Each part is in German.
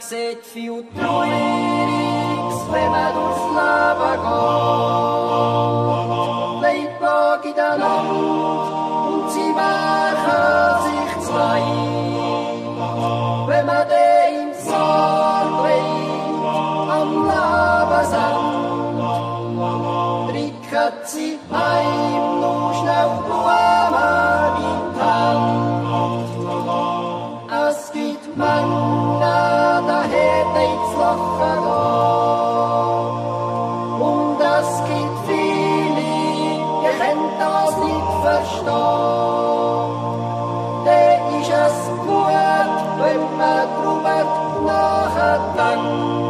Sed fiut noerix, lema dulz la ष्टो ते इशस्कुवत् बिम्ब्रुवत् दाहकम्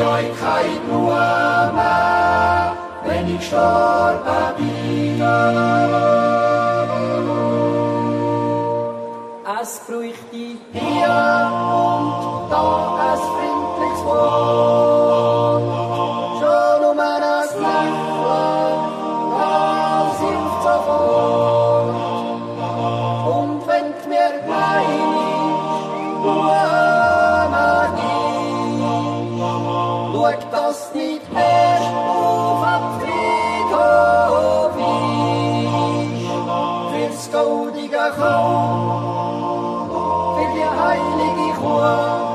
euch keine Blumen, wenn ich gestorben bin. Es bräuchte hier nicht erst auf am Friedhof. Fürs goldige Kalb, für die heilige Kuh,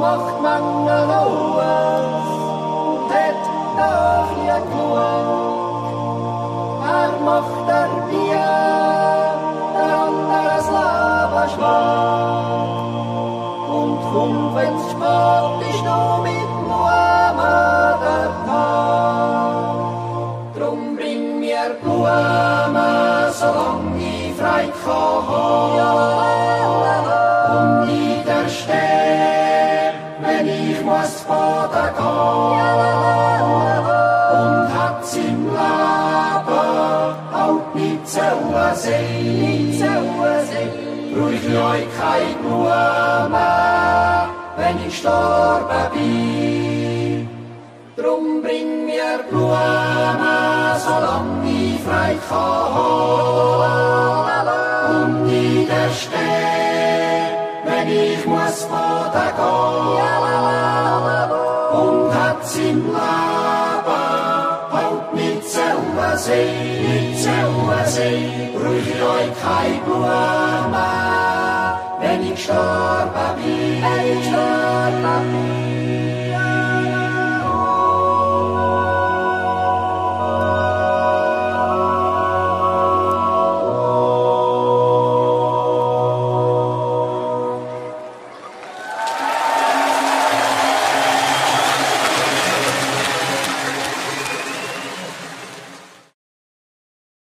macht man alles und hat nie genug. Er macht der Bier, der anderes Leben. Und komm, wenn's spät zählen sehen. Brauch ich euch keine Blumen, wenn ich gestorben bin. Drum bring mir Blumen, solange ich frei kann. Und niederstehen, wenn ich muss baden gehen. Und hat's im Leben zählen sehen, nicht zählen sehen. Brauch ich euch keine Blumen, wenn ich gestorben